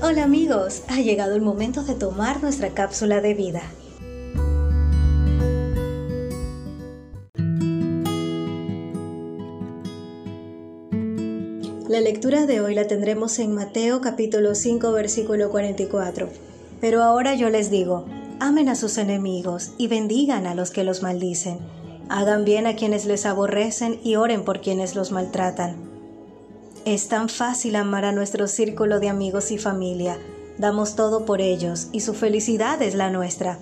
Hola amigos, ha llegado el momento de tomar nuestra cápsula de vida. La lectura de hoy la tendremos en Mateo capítulo 5 versículo 44. Pero ahora yo les digo, amen a sus enemigos y bendigan a los que los maldicen. Hagan bien a quienes les aborrecen y oren por quienes los maltratan. Es tan fácil amar a nuestro círculo de amigos y familia. Damos todo por ellos y su felicidad es la nuestra.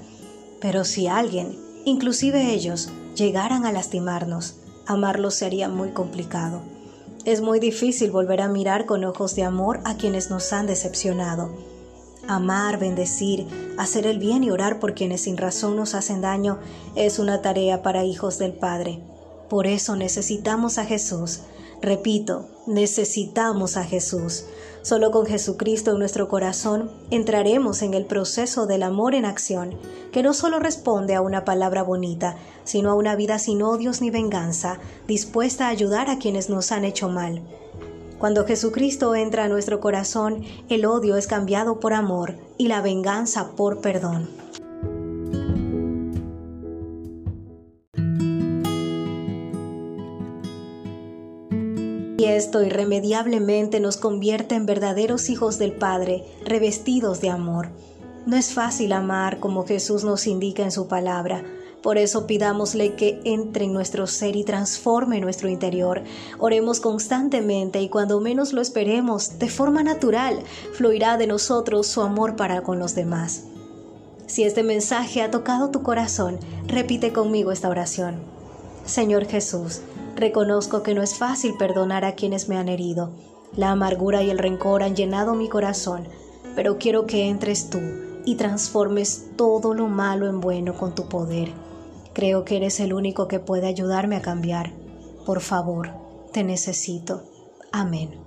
Pero si alguien, inclusive ellos, llegaran a lastimarnos, amarlos sería muy complicado. Es muy difícil volver a mirar con ojos de amor a quienes nos han decepcionado. Amar, bendecir, hacer el bien y orar por quienes sin razón nos hacen daño es una tarea para hijos del Padre. Por eso necesitamos a Jesús. Repito, necesitamos a Jesús. Solo con Jesucristo en nuestro corazón entraremos en el proceso del amor en acción, que no solo responde a una palabra bonita, sino a una vida sin odios ni venganza, dispuesta a ayudar a quienes nos han hecho mal. Cuando Jesucristo entra a nuestro corazón, el odio es cambiado por amor y la venganza por perdón. Y esto irremediablemente nos convierte en verdaderos hijos del Padre, revestidos de amor. No es fácil amar como Jesús nos indica en su palabra. Por eso pidámosle que entre en nuestro ser y transforme nuestro interior. Oremos constantemente y cuando menos lo esperemos, de forma natural, fluirá de nosotros su amor para con los demás. Si este mensaje ha tocado tu corazón, repite conmigo esta oración. Señor Jesús, Reconozco que no es fácil perdonar a quienes me han herido. La amargura y el rencor han llenado mi corazón, pero quiero que entres tú y transformes todo lo malo en bueno con tu poder. Creo que eres el único que puede ayudarme a cambiar. Por favor, te necesito. Amén.